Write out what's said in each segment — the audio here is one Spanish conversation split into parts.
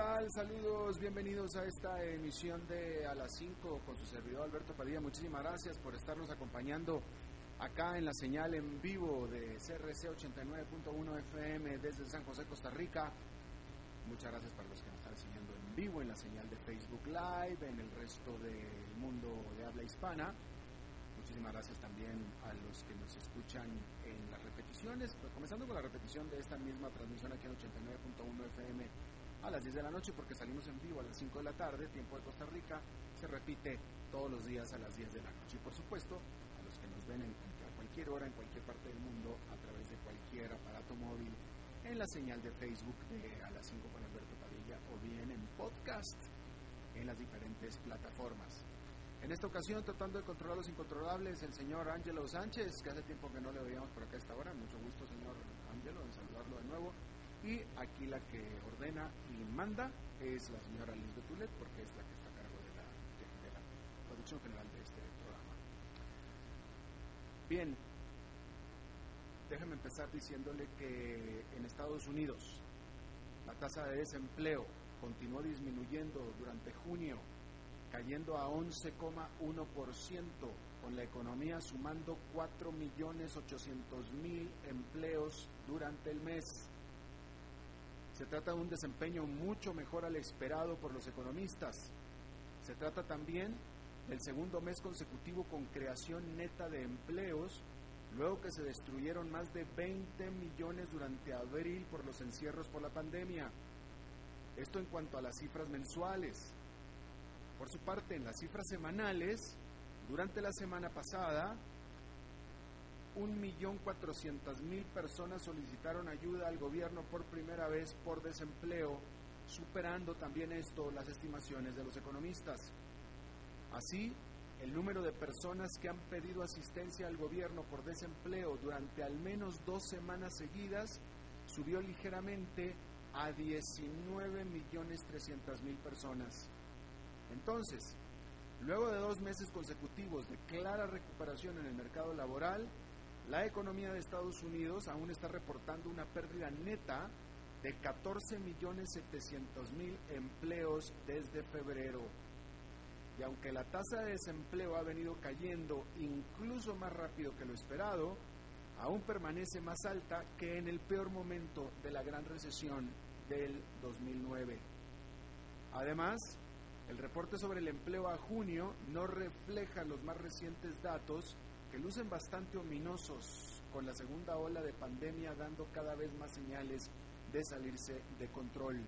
Tal? Saludos, bienvenidos a esta emisión de A las 5 con su servidor Alberto Padilla. Muchísimas gracias por estarnos acompañando acá en la señal en vivo de CRC 89.1 FM desde San José, Costa Rica. Muchas gracias para los que nos están siguiendo en vivo en la señal de Facebook Live, en el resto del mundo de habla hispana. Muchísimas gracias también a los que nos escuchan en las repeticiones, pues comenzando con la repetición de esta misma transmisión aquí en 89.1 FM a las 10 de la noche porque salimos en vivo a las 5 de la tarde, tiempo de Costa Rica, se repite todos los días a las 10 de la noche. Y por supuesto, a los que nos ven en, a cualquier hora, en cualquier parte del mundo, a través de cualquier aparato móvil, en la señal de Facebook de A las 5 con Alberto Padilla o bien en podcast en las diferentes plataformas. En esta ocasión, tratando de controlar los incontrolables, el señor Ángelo Sánchez, que hace tiempo que no le veíamos por acá a esta hora. Mucho gusto, señor Ángelo, en saludarlo de nuevo. Y aquí la que ordena y manda es la señora Liz Tulet, porque es la que está a cargo de la, de, la producción general de este programa. Bien, déjeme empezar diciéndole que en Estados Unidos la tasa de desempleo continuó disminuyendo durante junio, cayendo a 11,1%, con la economía sumando 4.800.000 empleos durante el mes. Se trata de un desempeño mucho mejor al esperado por los economistas. Se trata también del segundo mes consecutivo con creación neta de empleos, luego que se destruyeron más de 20 millones durante abril por los encierros por la pandemia. Esto en cuanto a las cifras mensuales. Por su parte, en las cifras semanales, durante la semana pasada, 1.400.000 personas solicitaron ayuda al gobierno por primera vez por desempleo, superando también esto las estimaciones de los economistas. Así, el número de personas que han pedido asistencia al gobierno por desempleo durante al menos dos semanas seguidas subió ligeramente a 19.300.000 personas. Entonces, luego de dos meses consecutivos de clara recuperación en el mercado laboral, la economía de Estados Unidos aún está reportando una pérdida neta de 14.700.000 empleos desde febrero. Y aunque la tasa de desempleo ha venido cayendo incluso más rápido que lo esperado, aún permanece más alta que en el peor momento de la gran recesión del 2009. Además, el reporte sobre el empleo a junio no refleja los más recientes datos que lucen bastante ominosos con la segunda ola de pandemia dando cada vez más señales de salirse de control.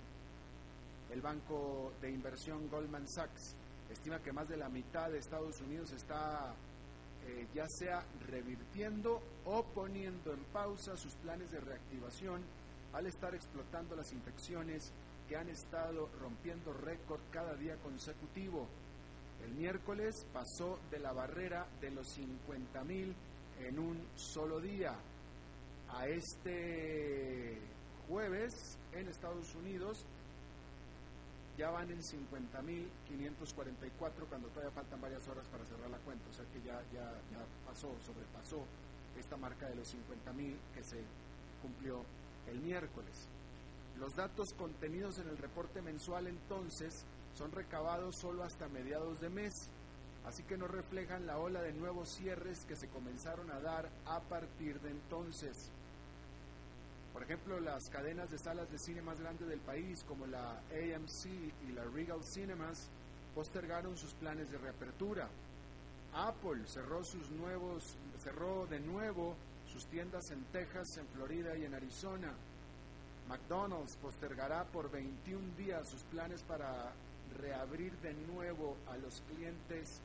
El banco de inversión Goldman Sachs estima que más de la mitad de Estados Unidos está eh, ya sea revirtiendo o poniendo en pausa sus planes de reactivación al estar explotando las infecciones que han estado rompiendo récord cada día consecutivo. El miércoles pasó de la barrera de los 50 mil en un solo día. A este jueves en Estados Unidos ya van en 50.544 cuando todavía faltan varias horas para cerrar la cuenta, o sea que ya, ya, ya pasó, sobrepasó esta marca de los 50.000 que se cumplió el miércoles. Los datos contenidos en el reporte mensual entonces son recabados solo hasta mediados de mes, así que no reflejan la ola de nuevos cierres que se comenzaron a dar a partir de entonces. Por ejemplo, las cadenas de salas de cine más grandes del país, como la AMC y la Regal Cinemas, postergaron sus planes de reapertura. Apple cerró sus nuevos, cerró de nuevo sus tiendas en Texas, en Florida y en Arizona. McDonald's postergará por 21 días sus planes para reabrir de nuevo a los clientes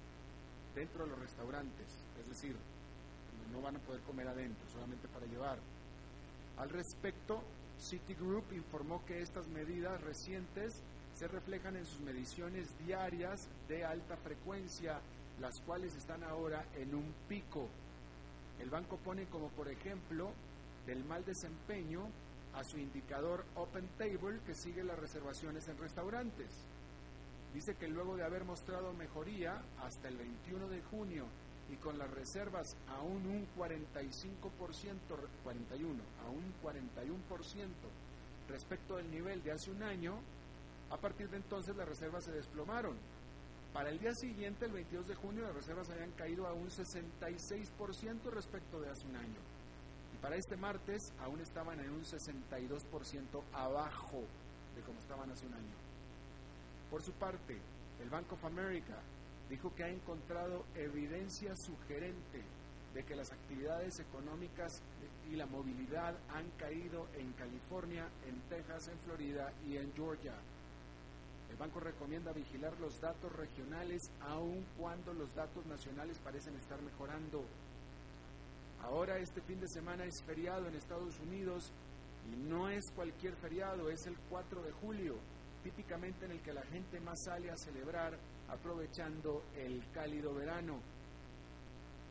dentro de los restaurantes, es decir, no van a poder comer adentro, solamente para llevar. Al respecto, Citigroup informó que estas medidas recientes se reflejan en sus mediciones diarias de alta frecuencia las cuales están ahora en un pico. El banco pone como por ejemplo del mal desempeño a su indicador Open Table que sigue las reservaciones en restaurantes. Dice que luego de haber mostrado mejoría hasta el 21 de junio y con las reservas aún un 45%, 41, a un 41% respecto del nivel de hace un año, a partir de entonces las reservas se desplomaron. Para el día siguiente, el 22 de junio, las reservas habían caído a un 66% respecto de hace un año. Y para este martes aún estaban en un 62% abajo de como estaban hace un año. Por su parte, el Bank of America dijo que ha encontrado evidencia sugerente de que las actividades económicas y la movilidad han caído en California, en Texas, en Florida y en Georgia. El banco recomienda vigilar los datos regionales aun cuando los datos nacionales parecen estar mejorando. Ahora este fin de semana es feriado en Estados Unidos y no es cualquier feriado, es el 4 de julio, típicamente en el que la gente más sale a celebrar aprovechando el cálido verano.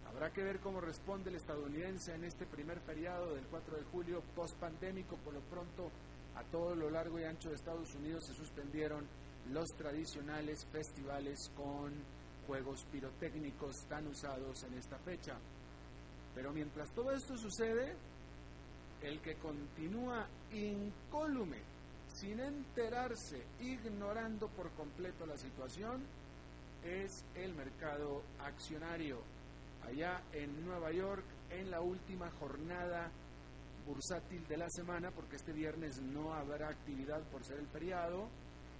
Habrá que ver cómo responde el estadounidense en este primer feriado del 4 de julio post pandémico. Por lo pronto, a todo lo largo y ancho de Estados Unidos se suspendieron los tradicionales festivales con juegos pirotécnicos tan usados en esta fecha. Pero mientras todo esto sucede, el que continúa incólume, sin enterarse, ignorando por completo la situación, es el mercado accionario. Allá en Nueva York, en la última jornada bursátil de la semana, porque este viernes no habrá actividad por ser el feriado,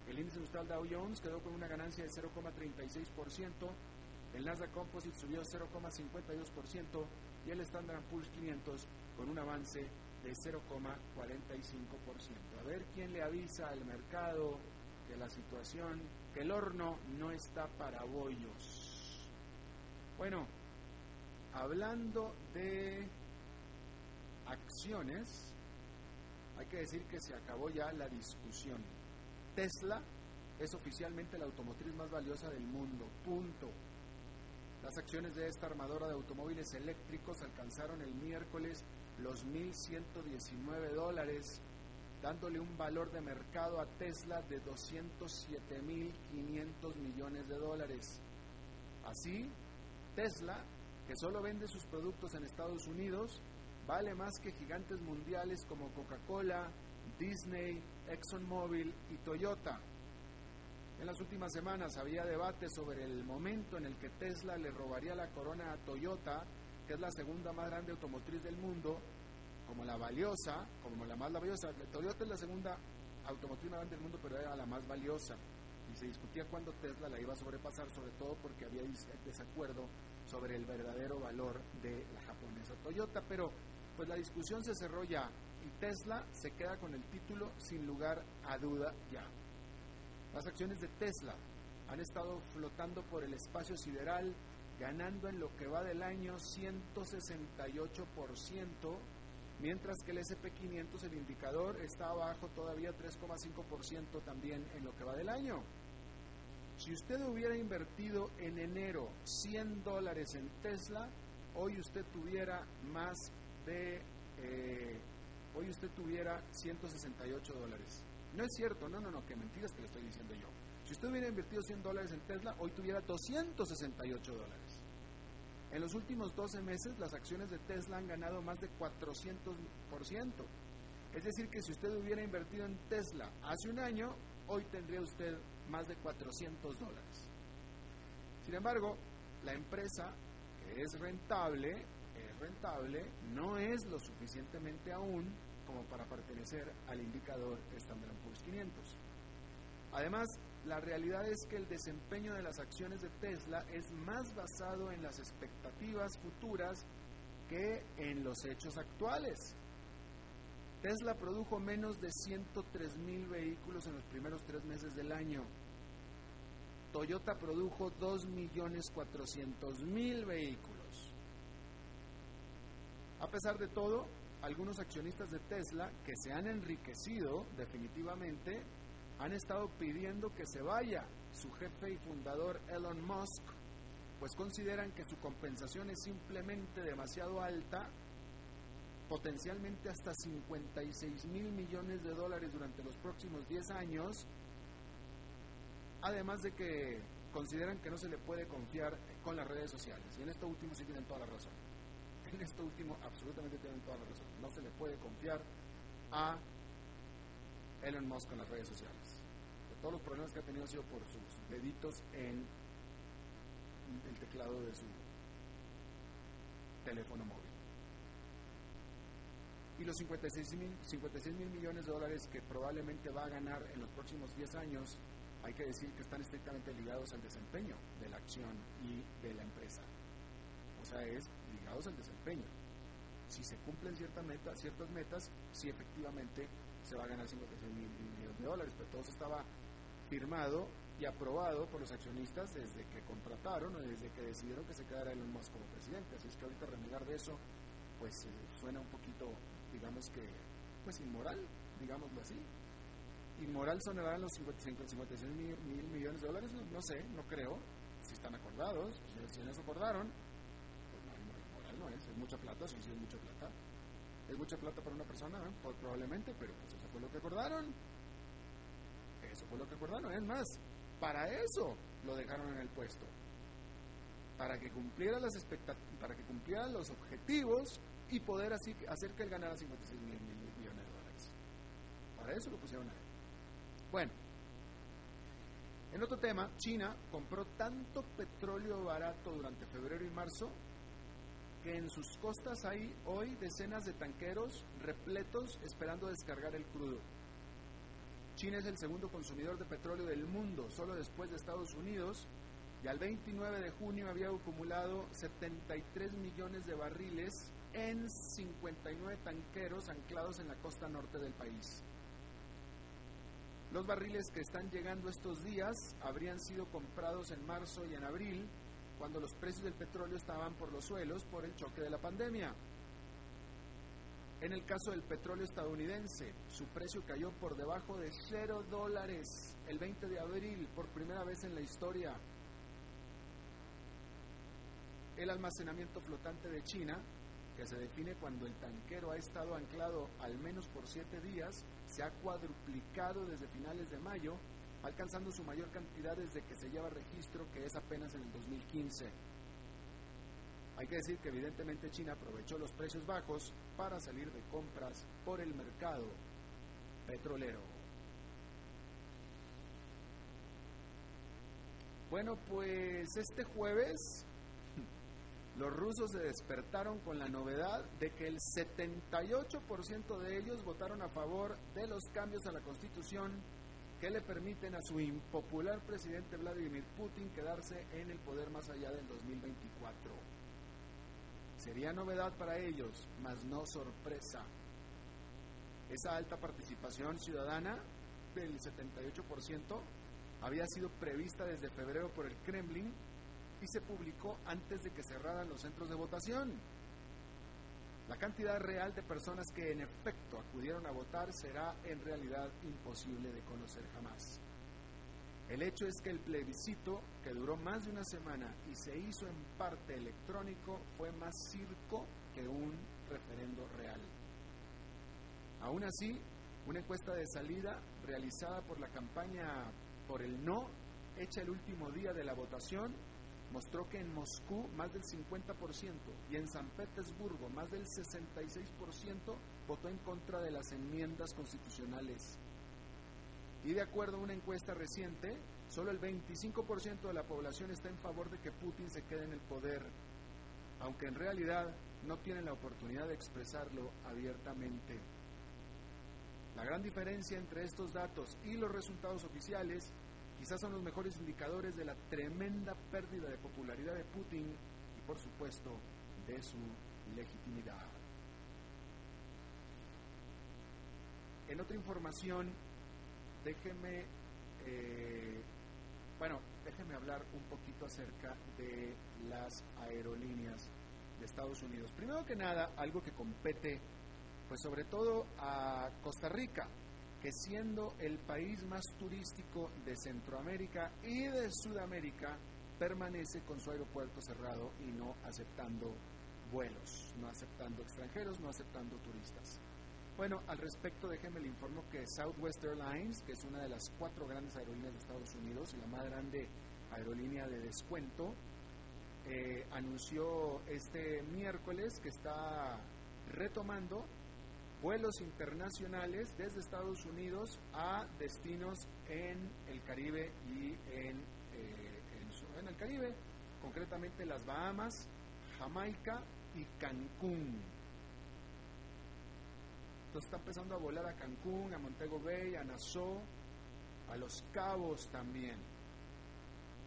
el índice industrial Dow Jones quedó con una ganancia de 0,36%, el Nasdaq Composite subió 0,52% y el Standard Poor's 500 con un avance de 0,45%. A ver quién le avisa al mercado que la situación, que el horno no está para bollos. Bueno, hablando de acciones, hay que decir que se acabó ya la discusión. Tesla es oficialmente la automotriz más valiosa del mundo. Punto. Las acciones de esta armadora de automóviles eléctricos alcanzaron el miércoles los 1.119 dólares, dándole un valor de mercado a Tesla de 207.500 millones de dólares. Así, Tesla, que solo vende sus productos en Estados Unidos, vale más que gigantes mundiales como Coca-Cola, Disney, ExxonMobil y Toyota. En las últimas semanas había debate sobre el momento en el que Tesla le robaría la corona a Toyota, que es la segunda más grande automotriz del mundo, como la valiosa, como la más valiosa. Toyota es la segunda automotriz más grande del mundo, pero era la más valiosa. Y se discutía cuándo Tesla la iba a sobrepasar, sobre todo porque había desacuerdo sobre el verdadero valor de la japonesa Toyota. Pero pues la discusión se cerró ya y Tesla se queda con el título sin lugar a duda ya. Las acciones de Tesla han estado flotando por el espacio sideral, ganando en lo que va del año 168%, mientras que el SP500, el indicador, está abajo todavía 3,5% también en lo que va del año. Si usted hubiera invertido en enero 100 dólares en Tesla, hoy usted tuviera más de eh, hoy usted tuviera 168 dólares. No es cierto, no, no, no, que mentiras que le estoy diciendo yo. Si usted hubiera invertido 100 dólares en Tesla, hoy tuviera 268 dólares. En los últimos 12 meses, las acciones de Tesla han ganado más de 400%. Es decir, que si usted hubiera invertido en Tesla hace un año, hoy tendría usted más de 400 dólares. Sin embargo, la empresa, que es rentable, es rentable, no es lo suficientemente aún como para pertenecer al indicador Standard Poor's 500. Además, la realidad es que el desempeño de las acciones de Tesla es más basado en las expectativas futuras que en los hechos actuales. Tesla produjo menos de 103 mil vehículos en los primeros tres meses del año. Toyota produjo 2.400.000 vehículos. A pesar de todo, algunos accionistas de Tesla que se han enriquecido definitivamente han estado pidiendo que se vaya su jefe y fundador Elon Musk pues consideran que su compensación es simplemente demasiado alta, potencialmente hasta 56 mil millones de dólares durante los próximos 10 años, además de que consideran que no se le puede confiar con las redes sociales. Y en esto último sí tienen toda la razón. En esto último absolutamente tienen toda la razón. No se le puede confiar a Elon Musk con las redes sociales. Todos los problemas que ha tenido han sido por sus deditos en el teclado de su teléfono móvil. Y los 56 mil, 56 mil millones de dólares que probablemente va a ganar en los próximos 10 años, hay que decir que están estrictamente ligados al desempeño de la acción y de la empresa. O sea, es ligados al desempeño. Si se cumplen ciertas metas, ciertas metas, sí efectivamente se va a ganar 56 mil millones de dólares, pero todo eso estaba firmado y aprobado por los accionistas desde que contrataron o desde que decidieron que se quedara Elon Musk como presidente. Así es que ahorita renegar de eso, pues eh, suena un poquito, digamos que, pues inmoral, digámoslo así. Inmoral sonarán los 55, 56 mil, millones de dólares, no, sé, no creo. Si están acordados, si, en eso acordaron, pues no, inmoral no es, es mucha plata, sí, sí es mucha plata. Es mucha plata para una persona, probablemente, pero pues eso fue lo que acordaron. Fue lo que acordaron. Es más, para eso lo dejaron en el puesto. Para que cumpliera las para que cumpliera los objetivos y poder así hacer que él ganara 56 mil millones de dólares. Para eso lo pusieron ahí. Bueno, en otro tema, China compró tanto petróleo barato durante febrero y marzo que en sus costas hay hoy decenas de tanqueros repletos esperando descargar el crudo. China es el segundo consumidor de petróleo del mundo, solo después de Estados Unidos, y al 29 de junio había acumulado 73 millones de barriles en 59 tanqueros anclados en la costa norte del país. Los barriles que están llegando estos días habrían sido comprados en marzo y en abril, cuando los precios del petróleo estaban por los suelos por el choque de la pandemia. En el caso del petróleo estadounidense, su precio cayó por debajo de 0 dólares el 20 de abril, por primera vez en la historia. El almacenamiento flotante de China, que se define cuando el tanquero ha estado anclado al menos por siete días, se ha cuadruplicado desde finales de mayo, alcanzando su mayor cantidad desde que se lleva registro, que es apenas en el 2015. Hay que decir que evidentemente China aprovechó los precios bajos para salir de compras por el mercado petrolero. Bueno, pues este jueves los rusos se despertaron con la novedad de que el 78% de ellos votaron a favor de los cambios a la constitución que le permiten a su impopular presidente Vladimir Putin quedarse en el poder más allá del 2024. Sería novedad para ellos, mas no sorpresa. Esa alta participación ciudadana del 78% había sido prevista desde febrero por el Kremlin y se publicó antes de que cerraran los centros de votación. La cantidad real de personas que en efecto acudieron a votar será en realidad imposible de conocer jamás. El hecho es que el plebiscito, que duró más de una semana y se hizo en parte electrónico, fue más circo que un referendo real. Aún así, una encuesta de salida realizada por la campaña por el no, hecha el último día de la votación, mostró que en Moscú más del 50% y en San Petersburgo más del 66% votó en contra de las enmiendas constitucionales y de acuerdo a una encuesta reciente, solo el 25% de la población está en favor de que Putin se quede en el poder, aunque en realidad no tienen la oportunidad de expresarlo abiertamente. La gran diferencia entre estos datos y los resultados oficiales quizás son los mejores indicadores de la tremenda pérdida de popularidad de Putin y por supuesto de su legitimidad. En otra información, déjeme, eh, bueno, déjeme hablar un poquito acerca de las aerolíneas de Estados Unidos. Primero que nada, algo que compete, pues sobre todo a Costa Rica, que siendo el país más turístico de Centroamérica y de Sudamérica, permanece con su aeropuerto cerrado y no aceptando vuelos, no aceptando extranjeros, no aceptando turistas. Bueno, al respecto déjenme le informo que Southwest Airlines, que es una de las cuatro grandes aerolíneas de Estados Unidos y la más grande aerolínea de descuento, eh, anunció este miércoles que está retomando vuelos internacionales desde Estados Unidos a destinos en el Caribe y en, eh, en el Caribe, concretamente las Bahamas, Jamaica y Cancún está empezando a volar a Cancún, a Montego Bay, a Nassau, a Los Cabos también.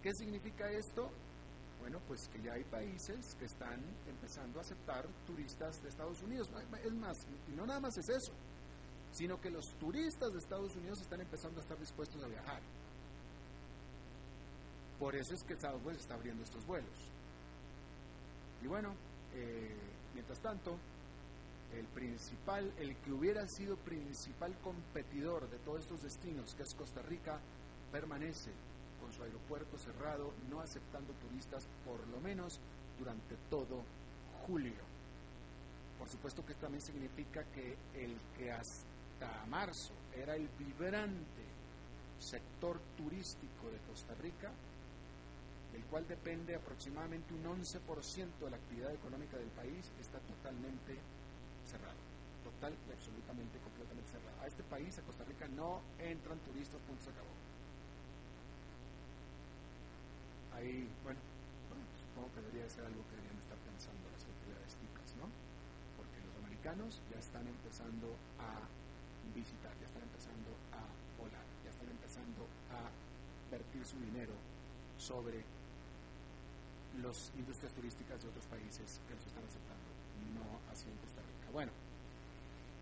¿Qué significa esto? Bueno, pues que ya hay países que están empezando a aceptar turistas de Estados Unidos. Es más, y no nada más es eso, sino que los turistas de Estados Unidos están empezando a estar dispuestos a viajar. Por eso es que Southwest está abriendo estos vuelos. Y bueno, eh, mientras tanto, el principal, el que hubiera sido principal competidor de todos estos destinos, que es Costa Rica, permanece con su aeropuerto cerrado, no aceptando turistas por lo menos durante todo julio. Por supuesto que también significa que el que hasta marzo era el vibrante sector turístico de Costa Rica, del cual depende aproximadamente un 11% de la actividad económica del país, está totalmente cerrado, total y absolutamente, completamente cerrado. A este país, a Costa Rica, no entran turistas, punto, se acabó. Ahí, bueno, supongo que debería ser algo que deberían estar pensando las autoridades ticas, ¿no? Porque los americanos ya están empezando a visitar, ya están empezando a volar, ya están empezando a vertir su dinero sobre las industrias turísticas de otros países que los están aceptando, no Rica. Bueno,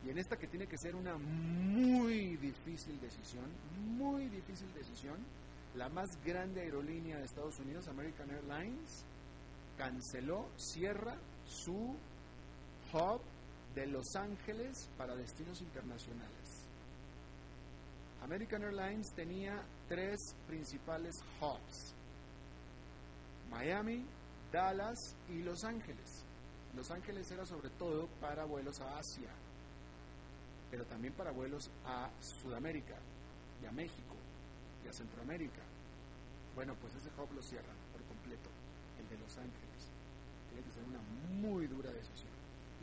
y en esta que tiene que ser una muy difícil decisión, muy difícil decisión, la más grande aerolínea de Estados Unidos, American Airlines, canceló, cierra su hub de Los Ángeles para destinos internacionales. American Airlines tenía tres principales hubs, Miami, Dallas y Los Ángeles. Los Ángeles era sobre todo para vuelos a Asia, pero también para vuelos a Sudamérica y a México y a Centroamérica. Bueno, pues ese hub lo cierran por completo, el de Los Ángeles. Tiene que ser una muy dura decisión.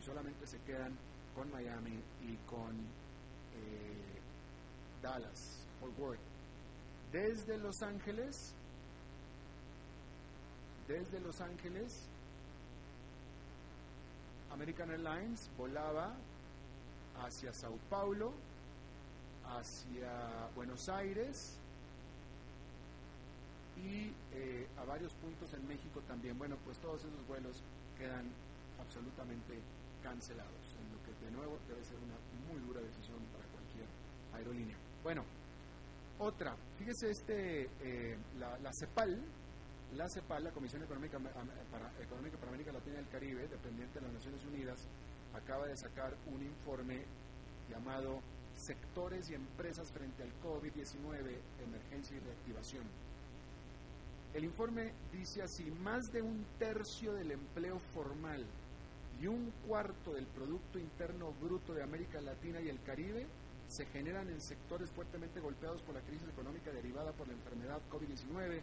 Y solamente se quedan con Miami y con eh, Dallas, Fort Worth. Desde Los Ángeles, desde Los Ángeles American Airlines volaba hacia Sao Paulo, hacia Buenos Aires y eh, a varios puntos en México también. Bueno, pues todos esos vuelos quedan absolutamente cancelados, en lo que de nuevo debe ser una muy dura decisión para cualquier aerolínea. Bueno, otra, fíjese este, eh, la, la CEPAL, la CEPAL, la Comisión Económica para, Económica para América Latina y el Caribe, dependiente de las Naciones Unidas, acaba de sacar un informe llamado Sectores y Empresas frente al COVID-19, Emergencia y Reactivación. El informe dice así, más de un tercio del empleo formal y un cuarto del Producto Interno Bruto de América Latina y el Caribe se generan en sectores fuertemente golpeados por la crisis económica derivada por la enfermedad COVID-19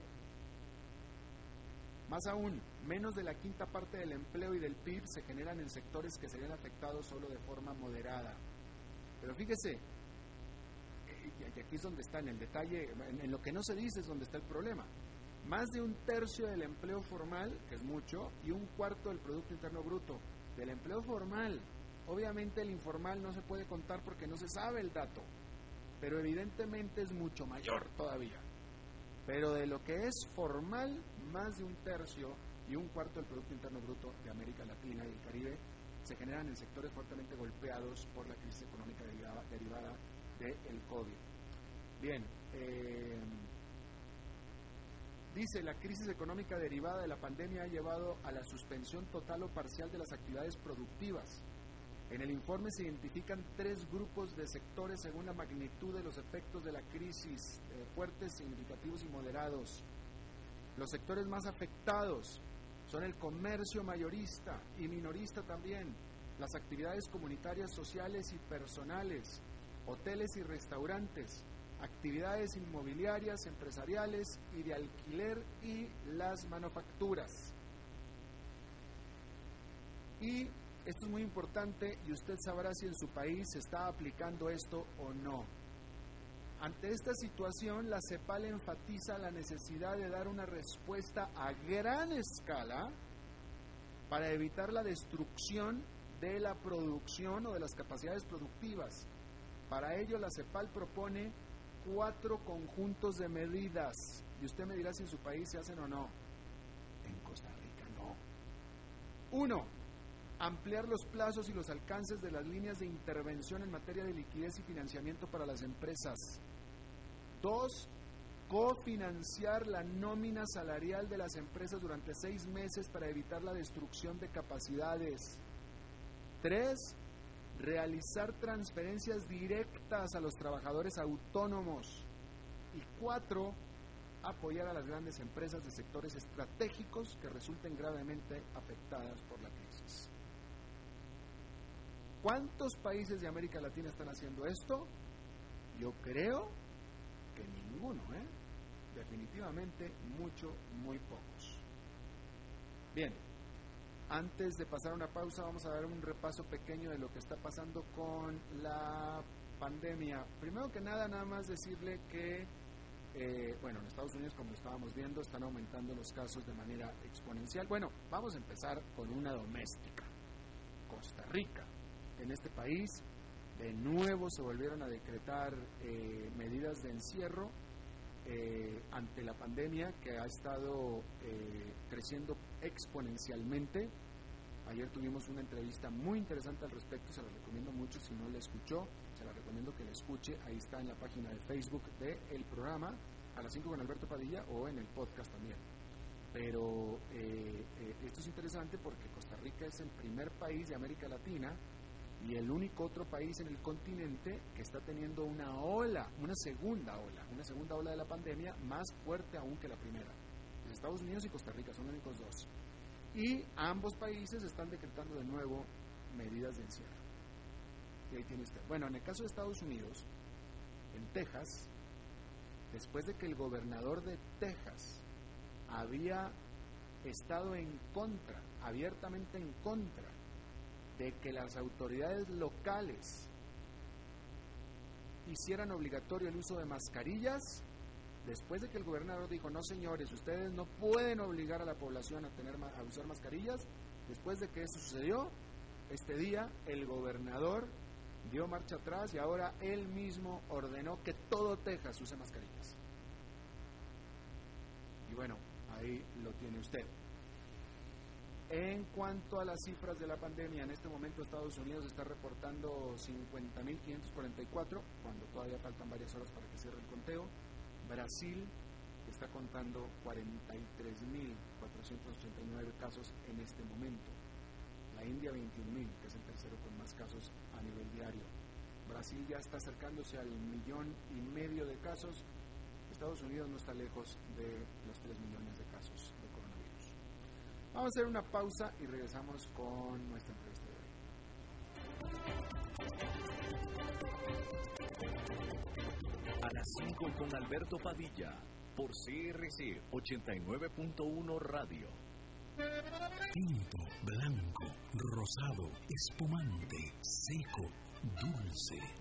más aún, menos de la quinta parte del empleo y del PIB se generan en sectores que serían afectados solo de forma moderada. Pero fíjese, eh, y aquí es donde está, en el detalle, en, lo que no se dice es donde está el problema. Más de un tercio del empleo formal, que es mucho, y un cuarto del Producto Interno Bruto. Del empleo formal, obviamente el informal no se puede contar porque no se sabe el dato, pero evidentemente es mucho mayor todavía. Pero de lo que es formal, más de un tercio y un cuarto del Producto Interno Bruto de América Latina y el Caribe se generan en sectores fuertemente golpeados por la crisis económica derivada, del COVID. Bien, eh, dice, la crisis económica derivada de la pandemia ha llevado a la suspensión total o parcial de las actividades productivas en el informe se identifican tres grupos de sectores según la magnitud de los efectos de la crisis, eh, fuertes, significativos y moderados. Los sectores más afectados son el comercio mayorista y minorista también, las actividades comunitarias sociales y personales, hoteles y restaurantes, actividades inmobiliarias, empresariales y de alquiler y las manufacturas. Y esto es muy importante y usted sabrá si en su país se está aplicando esto o no. Ante esta situación, la CEPAL enfatiza la necesidad de dar una respuesta a gran escala para evitar la destrucción de la producción o de las capacidades productivas. Para ello, la CEPAL propone cuatro conjuntos de medidas. Y usted me dirá si en su país se hacen o no. En Costa Rica no. Uno, ampliar los plazos y los alcances de las líneas de intervención en materia de liquidez y financiamiento para las empresas. Dos, cofinanciar la nómina salarial de las empresas durante seis meses para evitar la destrucción de capacidades. Tres, realizar transferencias directas a los trabajadores autónomos. Y cuatro, apoyar a las grandes empresas de sectores estratégicos que resulten gravemente afectadas por la crisis. ¿Cuántos países de América Latina están haciendo esto? Yo creo ninguno, ¿eh? Definitivamente mucho, muy pocos. Bien, antes de pasar a una pausa vamos a dar un repaso pequeño de lo que está pasando con la pandemia. Primero que nada, nada más decirle que, eh, bueno, en Estados Unidos, como estábamos viendo, están aumentando los casos de manera exponencial. Bueno, vamos a empezar con una doméstica, Costa Rica en este país. De nuevo se volvieron a decretar eh, medidas de encierro eh, ante la pandemia que ha estado eh, creciendo exponencialmente. Ayer tuvimos una entrevista muy interesante al respecto, se la recomiendo mucho si no la escuchó, se la recomiendo que la escuche, ahí está en la página de Facebook del el programa, a las 5 con Alberto Padilla o en el podcast también. Pero esto es interesante porque Costa Rica es el primer país de América Latina y el único otro país en el continente que está teniendo una ola, una segunda ola, una segunda ola de la pandemia más fuerte aún que la primera. Estados Unidos y Costa Rica son los únicos dos. Y ambos países están decretando de nuevo medidas de encierro. Y ahí tiene usted. Bueno, en el caso de Estados Unidos, en Texas, después de que el gobernador de Texas había estado en contra, abiertamente en contra de que las autoridades locales hicieran obligatorio el uso de mascarillas, después de que el gobernador dijo, no señores, ustedes no pueden obligar a la población a, tener, a usar mascarillas, después de que eso sucedió, este día el gobernador dio marcha atrás y ahora él mismo ordenó que todo Texas use mascarillas. Y bueno, ahí lo tiene usted. En cuanto a las cifras de la pandemia, en este momento Estados Unidos está reportando 50.544, cuando todavía faltan varias horas para que cierre el conteo. Brasil está contando 43.489 casos en este momento. La India 21.000, que es el tercero con más casos a nivel diario. Brasil ya está acercándose al millón y medio de casos. Estados Unidos no está lejos de los 3 millones de casos. Vamos a hacer una pausa y regresamos con nuestra entrevista A las 5 con Alberto Padilla, por CRC 89.1 Radio. Tinto, blanco, rosado, espumante, seco, dulce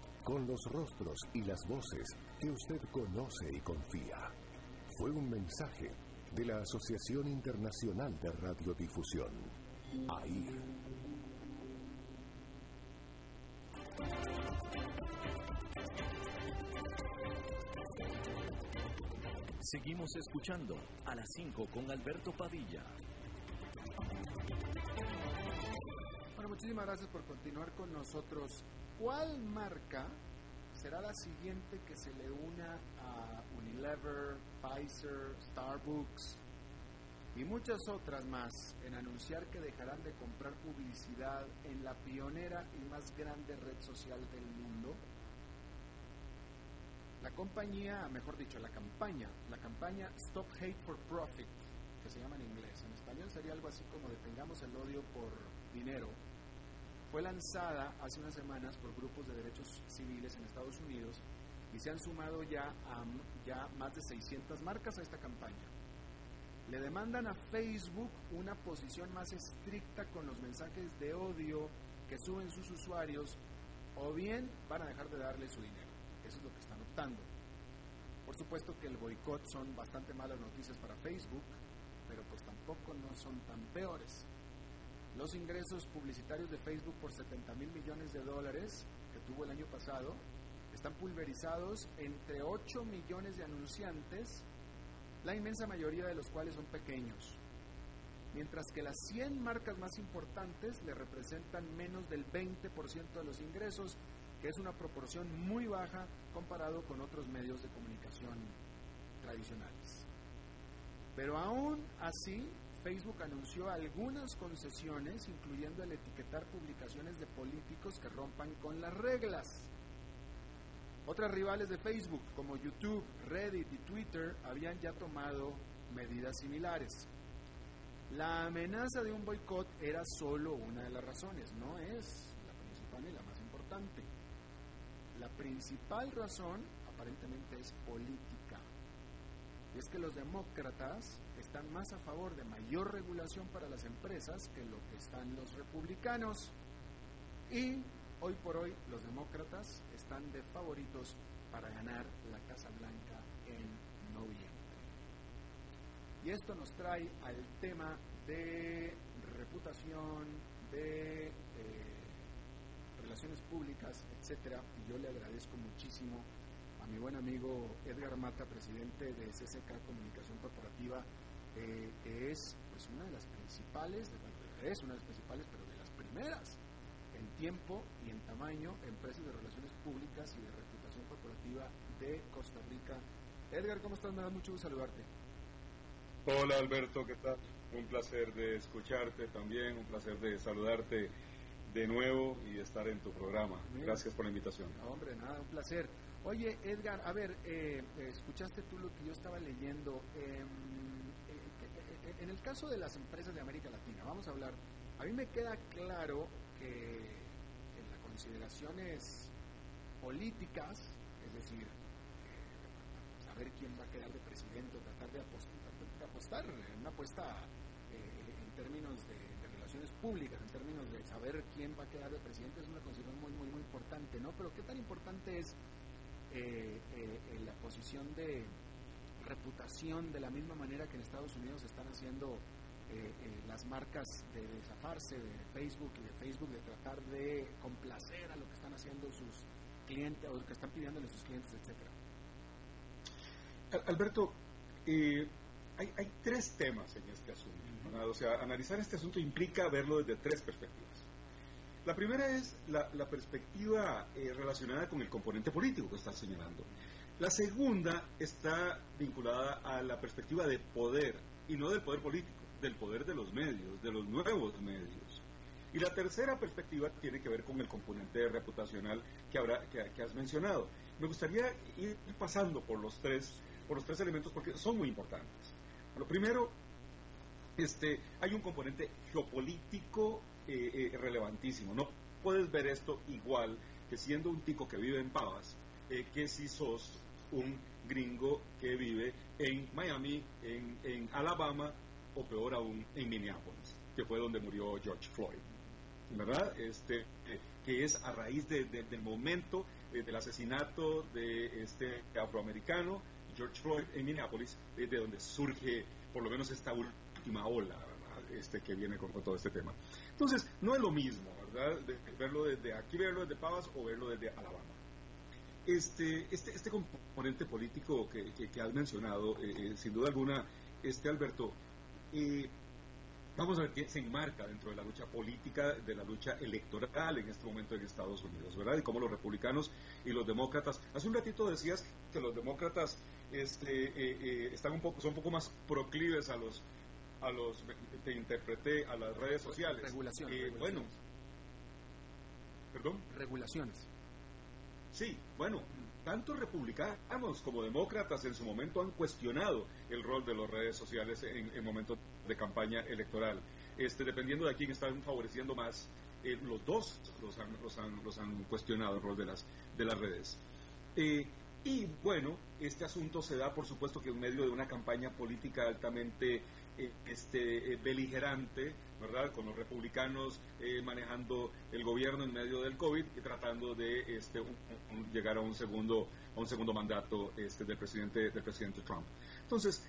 con los rostros y las voces que usted conoce y confía. Fue un mensaje de la Asociación Internacional de Radiodifusión, AIR. Seguimos escuchando a las 5 con Alberto Padilla. Bueno, muchísimas gracias por continuar con nosotros. ¿Cuál marca será la siguiente que se le una a Unilever, Pfizer, Starbucks y muchas otras más en anunciar que dejarán de comprar publicidad en la pionera y más grande red social del mundo? La compañía, mejor dicho, la campaña, la campaña Stop Hate for Profit, que se llama en inglés, en español sería algo así como detengamos el odio por dinero, fue lanzada hace unas semanas por grupos de derechos civiles en Estados Unidos y se han sumado ya, a, ya más de 600 marcas a esta campaña. Le demandan a Facebook una posición más estricta con los mensajes de odio que suben sus usuarios o bien van a dejar de darle su dinero. Eso es lo que están optando. Por supuesto que el boicot son bastante malas noticias para Facebook, pero pues tampoco no son tan peores. Los ingresos publicitarios de Facebook por 70 mil millones de dólares que tuvo el año pasado están pulverizados entre 8 millones de anunciantes, la inmensa mayoría de los cuales son pequeños, mientras que las 100 marcas más importantes le representan menos del 20% de los ingresos, que es una proporción muy baja comparado con otros medios de comunicación tradicionales. Pero aún así, Facebook anunció algunas concesiones, incluyendo el etiquetar publicaciones de políticos que rompan con las reglas. Otras rivales de Facebook, como YouTube, Reddit y Twitter, habían ya tomado medidas similares. La amenaza de un boicot era solo una de las razones, no es la principal y la más importante. La principal razón aparentemente es política. Y es que los demócratas están más a favor de mayor regulación para las empresas que lo que están los republicanos. Y hoy por hoy los demócratas están de favoritos para ganar la Casa Blanca en noviembre. Y esto nos trae al tema de reputación, de eh, relaciones públicas, etcétera. Y yo le agradezco muchísimo mi buen amigo Edgar Mata, presidente de CCK Comunicación Corporativa, eh, es pues, una de las principales, es una de las principales, pero de las primeras en tiempo y en tamaño, empresas de relaciones públicas y de reputación corporativa de Costa Rica. Edgar, ¿cómo estás? Me da mucho gusto saludarte. Hola Alberto, ¿qué tal? Un placer de escucharte también, un placer de saludarte de nuevo y estar en tu programa. Gracias por la invitación. hombre, nada, un placer. Oye, Edgar, a ver, eh, escuchaste tú lo que yo estaba leyendo. Eh, en el caso de las empresas de América Latina, vamos a hablar, a mí me queda claro que en las consideraciones políticas, es decir, saber quién va a quedar de presidente tratar de apostar, una apuesta eh, en términos de, relaciones públicas, en términos de saber quién va a quedar de presidente, es una consideración muy, muy, muy importante, ¿no? Pero ¿qué tan importante es eh, eh, la posición de reputación de la misma manera que en Estados Unidos están haciendo eh, eh, las marcas de desafarse de Facebook y de Facebook de tratar de complacer a lo que están haciendo sus clientes o lo que están pidiéndole sus clientes, etcétera. Alberto, hay, hay, tres temas en este asunto. O sea, analizar este asunto implica verlo desde tres perspectivas. La primera es la, perspectiva eh, relacionada con el componente político que está señalando. La segunda está vinculada a la perspectiva de poder, y no del poder político, del poder de los medios, de los nuevos medios. Y la tercera perspectiva tiene que ver con el componente reputacional que, has mencionado. Me gustaría ir pasando por los tres, por los tres elementos porque son muy importantes. Lo primero, este, hay un componente geopolítico eh, eh, relevantísimo. No puedes ver esto igual que siendo un tico que vive en Pavas, eh, que si sos un gringo que vive en Miami, en, Alabama o peor aún en Minneapolis, que fue donde murió George Floyd. ¿Verdad? Este, que es a raíz del momento del asesinato de este afroamericano, George Floyd, en Minneapolis, de donde surge por lo menos esta última ola este, que viene con, todo este tema. Entonces, no es lo mismo, ¿verdad? verlo desde aquí, verlo desde Pavas o verlo desde Alabama. Este, este, este componente político que, has mencionado, eh, eh, sin duda alguna, este Alberto, eh, vamos a ver que se enmarca dentro de la lucha política, de la lucha electoral en este momento en Estados Unidos, ¿verdad? Y cómo los republicanos y los demócratas, hace un ratito decías que los demócratas este, están un poco, son un poco más proclives a los a los, te interpreté a las redes sociales. Regulaciones. Bueno, perdón. Regulaciones. Sí, bueno, tanto republicanos como demócratas en su momento han cuestionado el rol de las redes sociales en, momentos de campaña electoral. Este, dependiendo de quién están favoreciendo más, eh, los dos los han, los, han, los han, cuestionado el rol de las, de las redes. Eh, y bueno, este asunto se da, por supuesto, que en medio de una campaña política altamente eh, este, eh, beligerante, ¿verdad? Con los republicanos eh, manejando el gobierno en medio del COVID y tratando de este, llegar a un segundo, a un segundo mandato este, del, presidente, del presidente Trump. Entonces,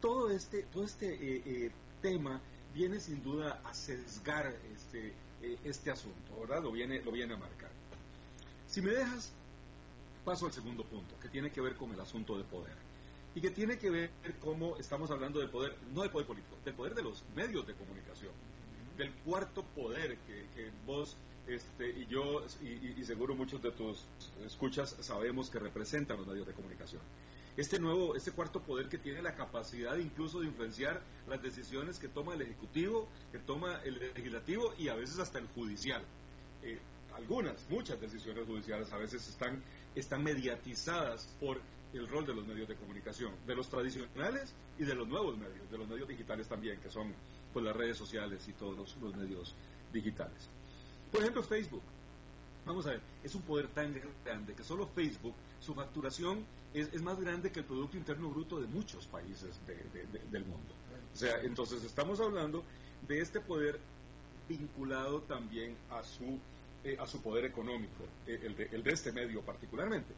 todo este, todo este tema viene sin duda a sesgar este, este asunto, ¿verdad? Lo viene, lo viene a marcar. Si me dejas, paso al segundo punto, que tiene que ver con el asunto de poder y que tiene que ver cómo estamos hablando del poder, no del poder político, del poder de los medios de comunicación, del cuarto poder que, vos este, y yo y, seguro muchos de tus escuchas sabemos que representan los medios de comunicación. Este nuevo, este cuarto poder que tiene la capacidad incluso de influenciar las decisiones que toma el Ejecutivo, que toma el Legislativo y a veces hasta el Judicial. Eh, algunas, muchas decisiones judiciales a veces están, están mediatizadas por el rol de los medios de comunicación, de los tradicionales y de los nuevos medios, de los medios digitales también, que son pues, las redes sociales y todos los, medios digitales. Por ejemplo, Facebook. Vamos a ver, es un poder tan grande que solo Facebook, su facturación es, más grande que el Producto Interno Bruto de muchos países del mundo. O sea, entonces estamos hablando de este poder vinculado también a su, eh, a su poder económico, eh, el, el de este medio particularmente.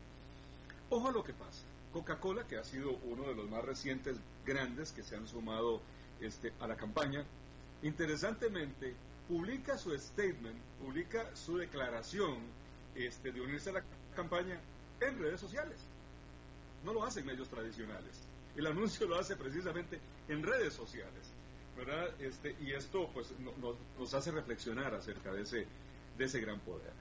Ojo a lo que pasa. Coca-Cola, que ha sido uno de los más recientes grandes que se han sumado este, a la campaña, interesantemente publica su statement, publica su declaración este, de unirse a la campaña en redes sociales. No lo hace en medios tradicionales. El anuncio lo hace precisamente en redes sociales. ¿verdad? Este, y esto pues, nos hace reflexionar acerca de ese, de ese gran poder.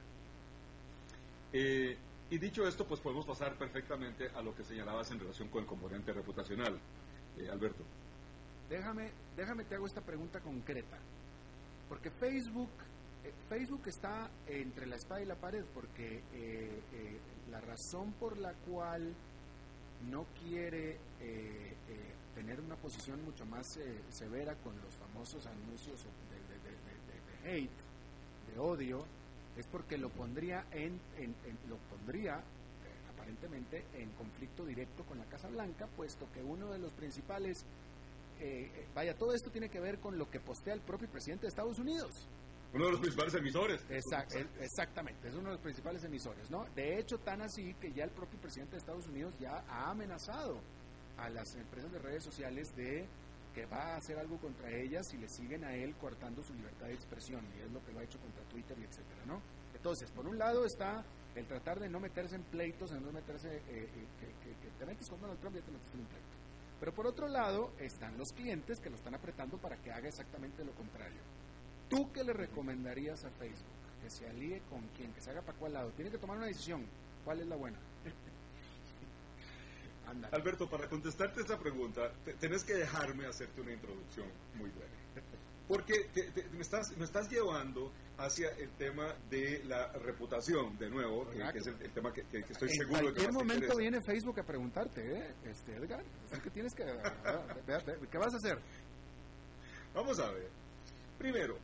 Eh, y dicho esto, pues podemos pasar perfectamente a lo que señalabas en relación con el componente reputacional, eh, Alberto. Déjame, déjame te hago esta pregunta concreta, porque Facebook, eh, Facebook está entre la espada y la pared, porque eh, la razón por la cual no quiere tener una posición mucho más severa con los famosos anuncios de hate, de odio, es porque lo pondría en, lo pondría eh, aparentemente en conflicto directo con la Casa Blanca, puesto que uno de los principales eh, eh, vaya, todo esto tiene que ver con lo que postea el propio presidente de Estados Unidos. Uno de los principales emisores. exactamente, es uno de los principales emisores, ¿no? De hecho, tan así que ya el propio presidente de Estados Unidos ya ha amenazado a las empresas de redes sociales de que va a hacer algo contra ellas si le siguen a él cortando su libertad de expresión, y es lo que lo ha hecho contra Twitter y etcétera, ¿no? Entonces, por un lado está el tratar de no meterse en pleitos, en no meterse, eh, eh, que, te metes con Donald Trump y ya te metes en un pleito. Pero por otro lado están los clientes que lo están apretando para que haga exactamente lo contrario. ¿Tú qué le recomendarías a Facebook? que se alíe con quien, que se haga para cuál lado. Tiene que tomar una decisión. ¿Cuál es la buena? Alberto, para contestarte esa pregunta, tenés que dejarme hacerte una introducción muy breve. Porque me, estás, me estás llevando hacia el tema de la reputación, de nuevo, que, es el, tema que, estoy seguro de que. En cualquier momento viene Facebook a preguntarte, ¿eh? Este, Edgar, que tienes que. ¿Qué vas a hacer? Vamos a ver. Primero,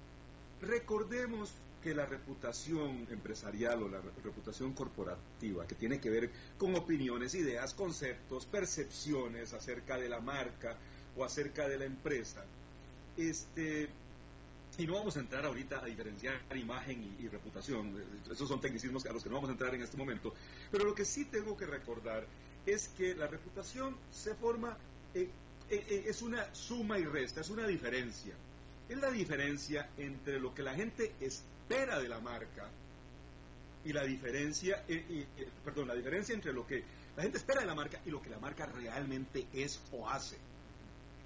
recordemos que la reputación empresarial o la reputación corporativa, que tiene que ver con opiniones, ideas, conceptos, percepciones acerca de la marca o acerca de la empresa, este, y no vamos a entrar ahorita a diferenciar imagen y, reputación, esos son tecnicismos a los que no vamos a entrar en este momento, pero lo que sí tengo que recordar es que la reputación se forma, eh, eh, eh, es una suma y resta, es una diferencia. Es la diferencia entre lo que la gente espera de la marca y la diferencia, perdón, la diferencia entre lo que la gente espera de la marca y lo que la marca realmente es o hace.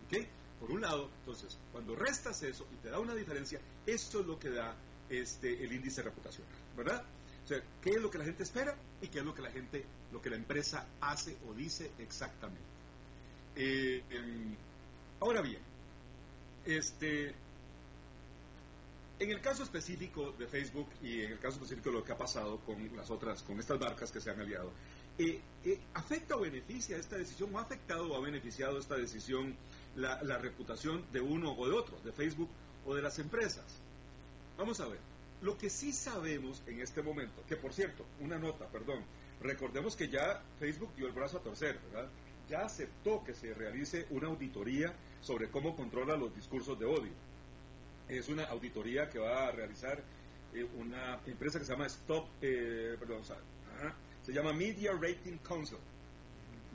¿Ok? Por un lado, entonces, cuando restas eso y te da una diferencia, eso es lo que da este, el índice reputacional, ¿verdad? O sea, ¿qué es lo que la gente espera y qué es lo que la gente, lo que la empresa hace o dice exactamente? Eh, em, ahora bien, este, en el caso específico de Facebook y en el caso específico de lo que ha pasado con las otras, con estas marcas que se han aliado, eh, eh, ¿afecta o beneficia esta decisión o ha afectado o ha beneficiado esta decisión la, reputación de uno o de otro, de Facebook o de las empresas? Vamos a ver. Lo que sí sabemos en este momento, que por cierto, una nota, perdón, recordemos que ya Facebook dio el brazo a torcer, ¿verdad? Ya aceptó que se realice una auditoría sobre cómo controla los discursos de odio. Es una auditoría que va a realizar eh, una empresa que se llama Stop, eh, perdón, se llama Media Rating Council.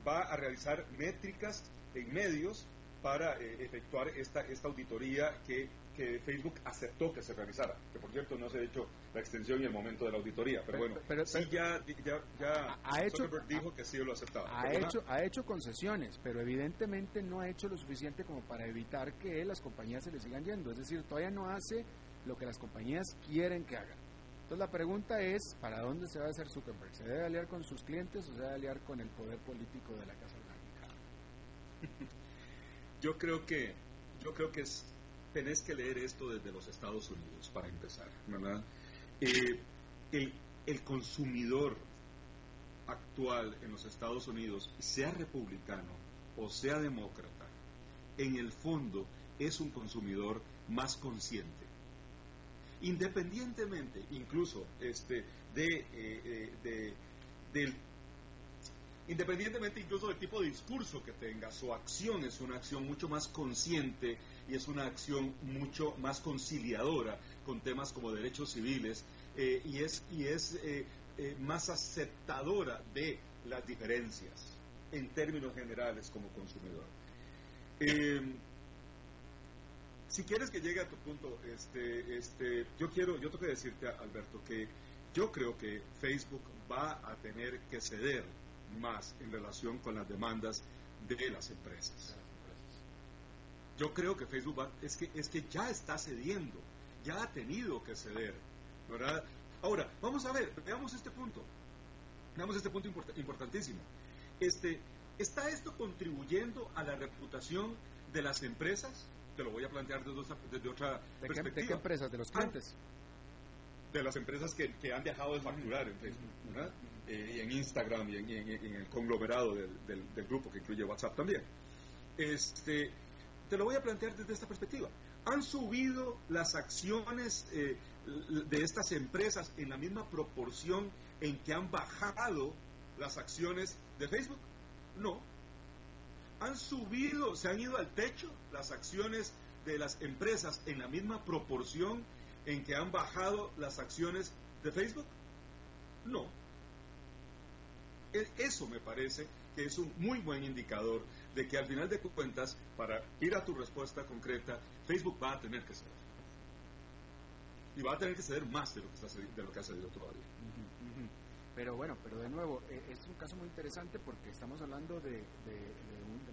Va a realizar métricas en medios para eh, efectuar esta, esta auditoría que, que, Facebook aceptó que se realizara. Que por cierto no se ha hecho la extensión y el momento de la auditoría, pero, bueno, sí ya, ya, ya ha hecho, dijo que sí lo aceptaba. Ha hecho, ha hecho concesiones, pero evidentemente no ha hecho lo suficiente como para evitar que las compañías se le sigan yendo. Es decir, todavía no hace lo que las compañías quieren que hagan. Entonces la pregunta es, ¿para dónde se va a hacer Zuckerberg? ¿Se debe aliar con sus clientes o se debe aliar con el poder político de la Casa Blanca? Yo creo que, yo creo que es, tenés que leer esto desde los Estados Unidos para empezar, ¿verdad? Eh, el, consumidor actual en los Estados Unidos, sea republicano o sea demócrata, en el fondo es un consumidor más consciente independientemente incluso este, de, eh, eh, del independientemente incluso del tipo de discurso que tenga, su acción es una acción mucho más consciente y es una acción mucho más conciliadora con temas como derechos civiles eh, y es, y es más aceptadora de las diferencias en términos generales como consumidor. Si quieres que llegue a tu punto, este, este, yo quiero, yo tengo que decirte, Alberto, que yo creo que Facebook va a tener que ceder más en relación con las demandas de las empresas. Yo creo que Facebook va, es que es que ya está cediendo, ya ha tenido que ceder, ¿verdad? Ahora, vamos a ver, veamos este punto. Veamos este punto importantísimo. Este, ¿está esto contribuyendo a la reputación de las empresas? te lo voy a plantear desde, otra, perspectiva. ¿De qué empresas? ¿De los clientes? de las empresas que, han dejado de facturar en Facebook, ¿verdad? Instagram y en, el conglomerado del, grupo que incluye WhatsApp también. Este, te lo voy a plantear desde esta perspectiva. ¿Han subido las acciones eh, de estas empresas en la misma proporción en que han bajado las acciones de Facebook? No, han subido, se han ido al techo las acciones de las empresas en la misma proporción en que han bajado las acciones de Facebook? No. E, eso me parece que es un muy buen indicador de que al final de cuentas, para ir a tu respuesta concreta, Facebook va a tener que ceder. Y va a tener que ceder más de lo que, está, de lo que ha cedido todavía. Pero bueno, pero de nuevo, e, es un caso muy interesante porque estamos hablando de,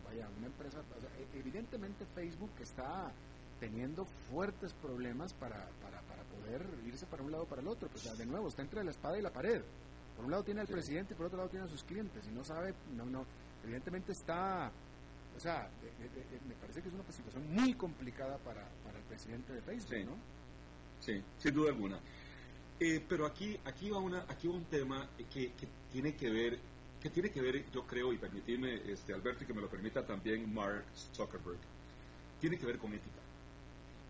vaya, una empresa, e, evidentemente Facebook está teniendo fuertes problemas para, para, poder irse para un lado o para el otro. Pues de nuevo, está entre la espada y la pared. Por un lado tiene al presidente y por otro lado tiene a sus clientes. Y no sabe, no, no, evidentemente está, o sea, me parece que es una situación muy complicada para, para el presidente de Facebook, ¿no? Sí, sin duda alguna. Eh, pero aquí, aquí va una, aquí va un tema que, que, tiene que ver, que tiene que ver, yo creo, y permitirme, este, Alberto, y que me lo permita también Mark Zuckerberg, tiene que ver con ética.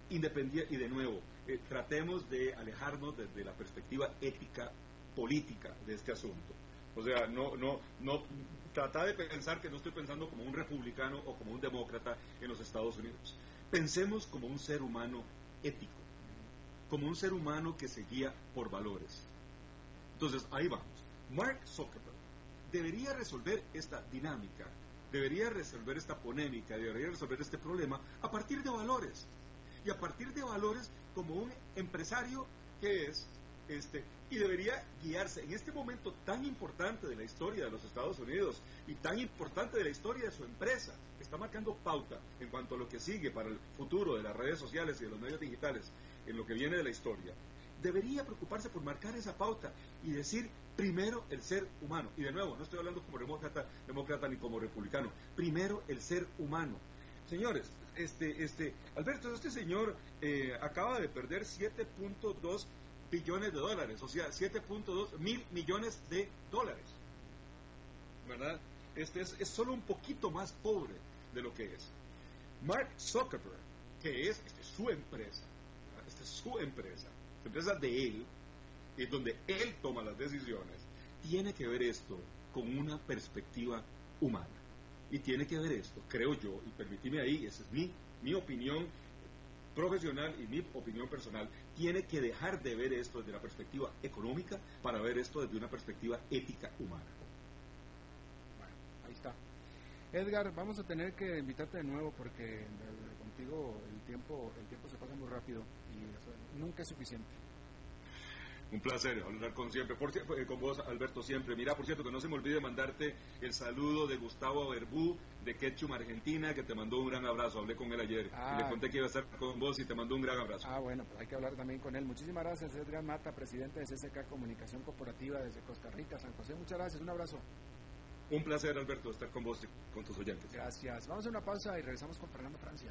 Independiente, y de nuevo, eh, tratemos de alejarnos desde la perspectiva ética política de este asunto. O sea, no, no, no, trata de pensar que no estoy pensando como un republicano o como un demócrata en los Estados Unidos. Pensemos como un ser humano ético, como un ser humano que se guía por valores. Entonces, ahí vamos. Mark Zuckerberg debería resolver esta dinámica, debería resolver esta polémica, debería resolver este problema a partir de valores. Y a partir de valores como un empresario que es este, y debería guiarse en este momento tan importante de la historia de los Estados Unidos y tan importante de la historia de su empresa, está marcando pauta en cuanto a lo que sigue para el futuro de las redes sociales y de los medios digitales, en lo que viene de la historia, debería preocuparse por marcar esa pauta y decir primero el ser humano. Y de nuevo, no estoy hablando como demócrata, demócrata ni como republicano, primero el ser humano. Señores, este, este, Alberto, este señor eh, acaba de perder 7.2 billones de dólares, o sea, 7.2 mil millones de dólares. ¿Verdad? Este es, es, solo un poquito más pobre de lo que es. Mark Zuckerberg, que es, este su empresa, esta es su empresa, empresa de él, es donde él toma las decisiones, tiene que ver esto con una perspectiva humana. Y tiene que ver esto, creo yo, y permíteme ahí, esa es mi, mi opinión profesional y mi opinión personal, tiene que dejar de ver esto desde la perspectiva económica para ver esto desde una perspectiva ética humana. Bueno, ahí está. Edgar, vamos a tener que invitarte de nuevo porque contigo el tiempo, el tiempo se pasa muy rápido y nunca es suficiente. Un placer hablar con siempre, por, eh, con vos, Alberto, siempre. Mira, por cierto, que no se me olvide mandarte el saludo de Gustavo Verbú de Ketchum, Argentina, que te mandó un gran abrazo. Hablé con él ayer y le ah. conté que iba a estar con vos y te mandó un gran abrazo. Ah, bueno, pues hay que hablar también con él. Muchísimas gracias, Edgar Mata, presidente de CSK Comunicación Corporativa desde Costa Rica, San José. Muchas gracias, un abrazo. Un placer, Alberto, estar con vos y con tus oyentes. Gracias. Vamos a una pausa y regresamos con Fernando Francia.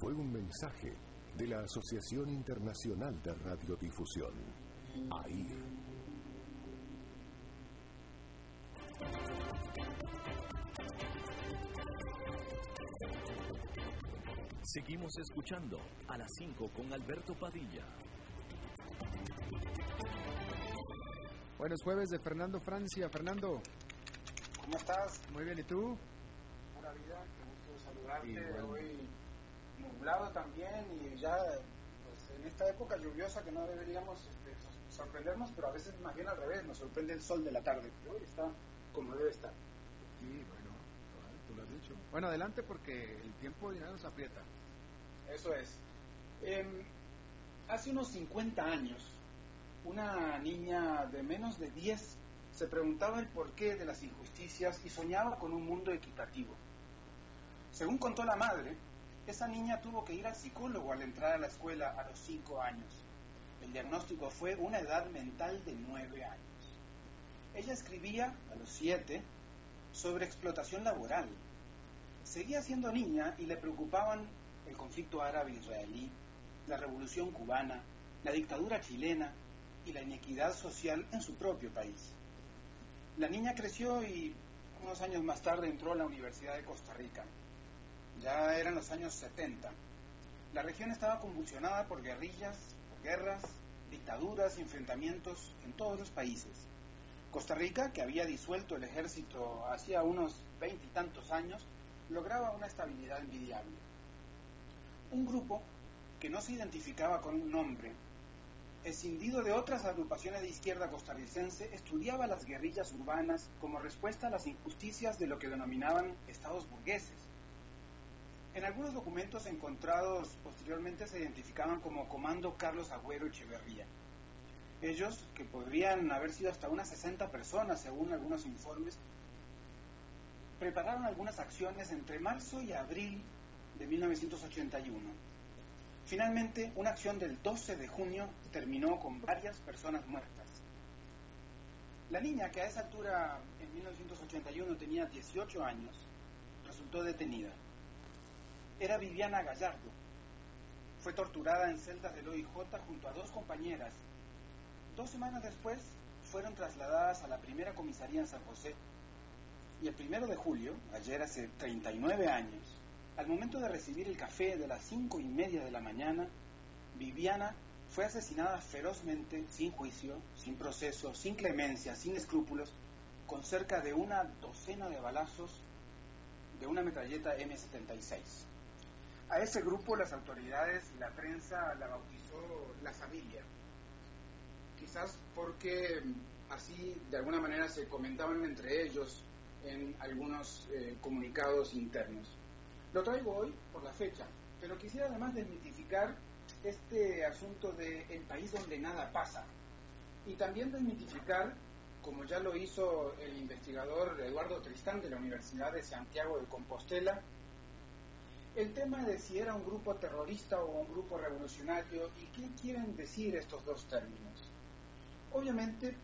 fue un mensaje de la Asociación Internacional de Radiodifusión, AIR. Seguimos escuchando a las 5 con Alberto Padilla. Buenos jueves de Fernando Francia. Fernando. ¿Cómo estás? Muy bien, ¿y tú? Pura vida, qué gusto saludarte. Hoy nublado también y ya pues, en esta época lluviosa que no deberíamos este, sorprendernos, pero a veces más bien al revés, nos sorprende el sol de la tarde, que hoy está como debe estar. Sí, bueno, tú lo has dicho. Bueno, adelante porque el tiempo ya nos aprieta. Eso es. Em, hace unos 50 años, una niña de menos de 10 se preguntaba el porqué de las injusticias y soñaba con un mundo equitativo. Según contó la madre, esa niña tuvo que ir al psicólogo al entrar a la escuela a los 5 años. El diagnóstico fue una edad mental de 9 años. Ella escribía a los 7 sobre explotación laboral. Seguía siendo niña y le preocupaban el conflicto árabe-israelí, la revolución cubana, la dictadura chilena y la inequidad social en su propio país. La niña creció y unos años más tarde entró a la Universidad de Costa Rica. Ya eran los años 70. La región estaba convulsionada por guerrillas, por guerras, dictaduras y enfrentamientos en todos los países. Costa Rica, que había disuelto el ejército hacía unos veintitantos años, lograba una estabilidad envidiable. Un grupo que no se identificaba con un nombre escindido de otras agrupaciones de izquierda costarricense, estudiaba las guerrillas urbanas como respuesta a las injusticias de lo que denominaban estados burgueses. En algunos documentos encontrados posteriormente se identificaban como Comando Carlos Agüero Echeverría. Ellos, que podrían haber sido hasta unas 60 personas según algunos informes, prepararon algunas acciones entre marzo y abril de 1981 Finalmente, una acción del 12 de junio terminó con varias personas muertas. La niña, que a esa altura, en 1981, tenía 18 años, resultó detenida. Era Viviana Gallardo. Fue torturada en celdas del OIJ junto a dos compañeras. Dos semanas después, fueron trasladadas a la primera comisaría en San José. Y el primero de julio, ayer hace 39 años, al momento de recibir el café de las cinco y media de la mañana, Viviana fue asesinada ferozmente, sin juicio, sin proceso, sin clemencia, sin escrúpulos, con cerca de una docena de balazos de una metralleta M76. A ese grupo las autoridades la prensa la bautizó la familia, quizás porque así de alguna manera se comentaban entre ellos en algunos eh, comunicados internos. Lo traigo hoy por la fecha, pero quisiera además desmitificar este asunto de el país donde nada pasa y también desmitificar, como ya lo hizo el investigador Eduardo Tristán de la Universidad de Santiago de Compostela, el tema de si era un grupo terrorista o un grupo revolucionario y qué quieren decir estos dos términos. Obviamente,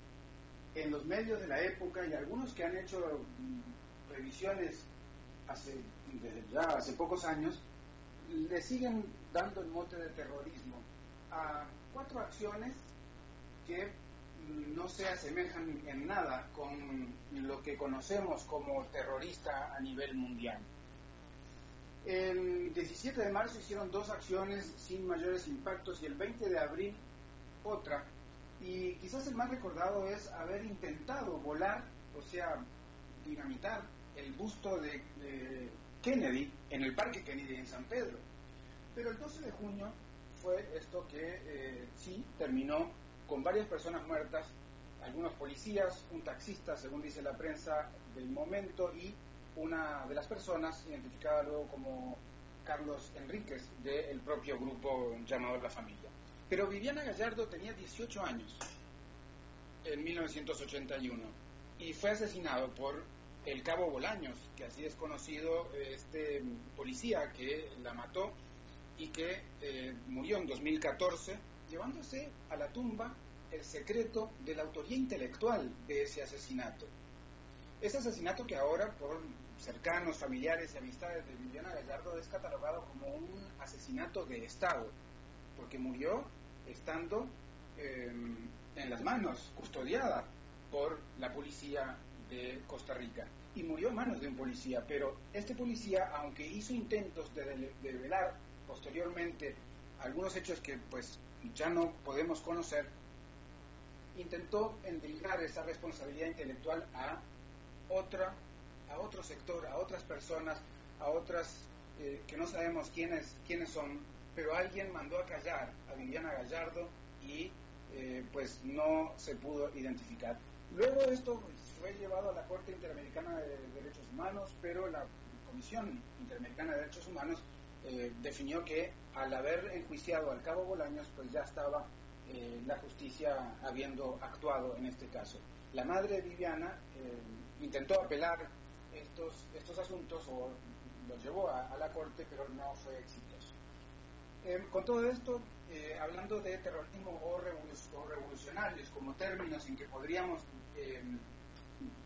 en los medios de la época y algunos que han hecho mm, revisiones hace, desde ya hace pocos años, le siguen dando el mote de terrorismo a cuatro acciones que no se asemejan en nada con lo que conocemos como terrorista a nivel mundial. El 17 de marzo hicieron dos acciones sin mayores impactos y el 20 de abril otra. Y quizás el más recordado es haber intentado volar, o sea, dinamitar el busto de, Kennedy en el Parque Kennedy en San Pedro. Pero el 12 de junio fue esto que eh, sí terminó con varias personas muertas, algunos policías, un taxista, según dice la prensa del momento, y una de las personas identificada luego como Carlos Enríquez del propio grupo llamado La Familia. Pero Viviana Gallardo tenía 18 años en 1981 y fue asesinado por el cabo Bolaños, que así es conocido este policía que la mató y que eh, murió en 2014, llevándose a la tumba el secreto de la autoría intelectual de ese asesinato. Ese asesinato que ahora por cercanos, familiares y amistades de Viviana Gallardo es catalogado como un asesinato de Estado, porque murió estando eh, en las manos, custodiada por la policía de Costa Rica. Y murió a manos de un policía, pero este policía, aunque hizo intentos de develar posteriormente algunos hechos que pues ya no podemos conocer, intentó endilgar esa responsabilidad intelectual a otra, a otro sector, a otras personas, a otras eh, que no sabemos quiénes, quiénes son, pero alguien mandó a callar a Viviana Gallardo y eh, pues no se pudo identificar. Luego esto fue llevado a la Corte Interamericana de Derechos Humanos, pero la Comisión Interamericana de Derechos Humanos eh, definió que al haber enjuiciado al cabo Bolaños, pues ya estaba eh, la justicia habiendo actuado en este caso. La madre Viviana intentó apelar estos, estos asuntos o los llevó a, la corte, pero no fue exitoso. con todo esto, eh, hablando de terrorismo o, revolucionarios como términos en que podríamos em,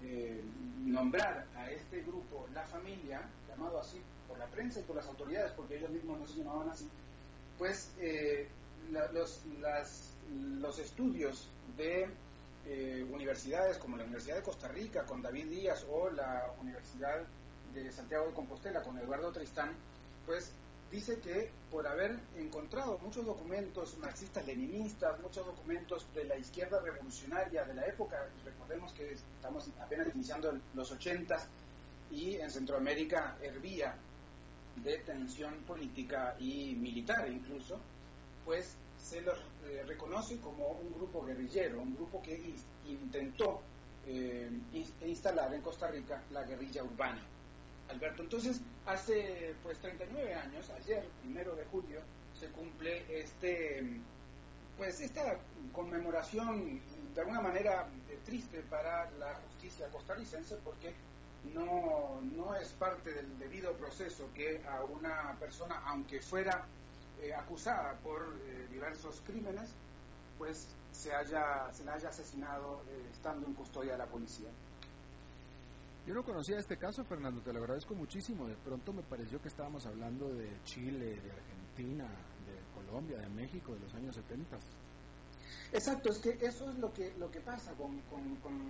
eh, nombrar a este grupo la familia, llamado así por la prensa y por las autoridades, porque ellos mismos no se llamaban así, pues eh, los, los estudios de universidades como la Universidad de Costa Rica con David Díaz o la Universidad de Santiago de Compostela con Eduardo Tristán, pues dice que por haber encontrado muchos documentos marxistas-leninistas, muchos documentos de la izquierda revolucionaria de la época, recordemos que estamos apenas iniciando los 80 y en Centroamérica hervía de tensión política y militar incluso, pues se los eh, reconoce como un grupo guerrillero, un grupo que intentó eh, instalar en Costa Rica la guerrilla urbana. Alberto. Entonces, hace pues 39 años, ayer, primero de julio, se cumple este pues esta conmemoración de alguna manera triste para la justicia costarricense porque no, no es parte del debido proceso que a una persona, aunque fuera eh, acusada por eh, diversos crímenes, pues se haya, se la haya asesinado eh, estando en custodia de la policía. Yo no conocía este caso, Fernando, te lo agradezco muchísimo. De pronto me pareció que estábamos hablando de Chile, de Argentina, de Colombia, de México, de los años 70. Exacto, es que eso es lo que, lo que pasa con,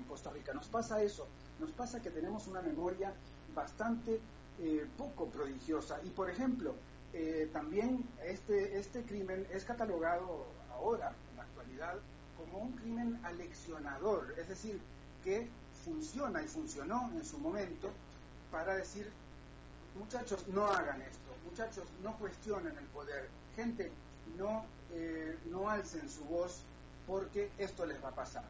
Costa Rica. Nos pasa eso, nos pasa que tenemos una memoria bastante eh, poco prodigiosa. Y por ejemplo, eh, también este, este crimen es catalogado ahora, en la actualidad, como un crimen aleccionador, es decir, que funciona y funcionó en su momento para decir, muchachos, no hagan esto, muchachos, no cuestionen el poder, gente, no, eh, no alcen su voz porque esto les va a pasar.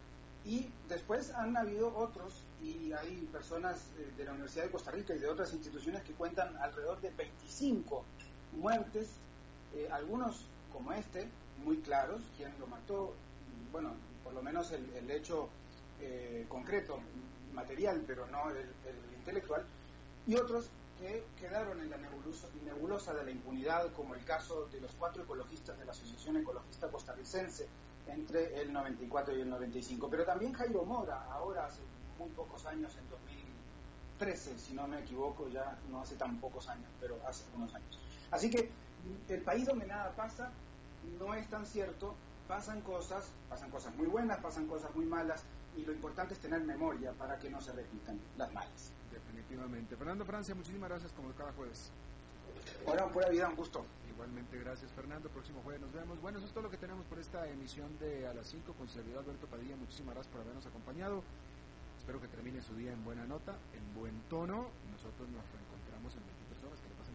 Y después han habido otros, y hay personas eh, de la Universidad de Costa Rica y de otras instituciones que cuentan alrededor de 25 muertes, eh, algunos como este, muy claros, quién lo mató, bueno, por lo menos el, el hecho eh, concreto, material, pero no el, intelectual, y otros que quedaron en la nebulosa, nebulosa, de la impunidad, como el caso de los cuatro ecologistas de la Asociación Ecologista Costarricense entre el 94 y el 95. Pero también Jairo Mora, ahora hace muy pocos años, en 2013, si no me equivoco, ya no hace tan pocos años, pero hace unos años. Así que el país donde nada pasa no es tan cierto, pasan cosas, pasan cosas muy buenas, pasan cosas muy malas, y lo importante es tener memoria para que no se repitan las malas. Definitivamente. Fernando Francia, muchísimas gracias como cada jueves. Hola, pura vida, un gusto. Igualmente, gracias Fernando. Próximo jueves nos vemos. Bueno, eso es todo lo que tenemos por esta emisión de A las 5 con servidor Alberto Padilla. Muchísimas gracias por habernos acompañado. Espero que termine su día en buena nota, en buen tono. Nosotros nos reencontramos en 23 horas. Que le pasen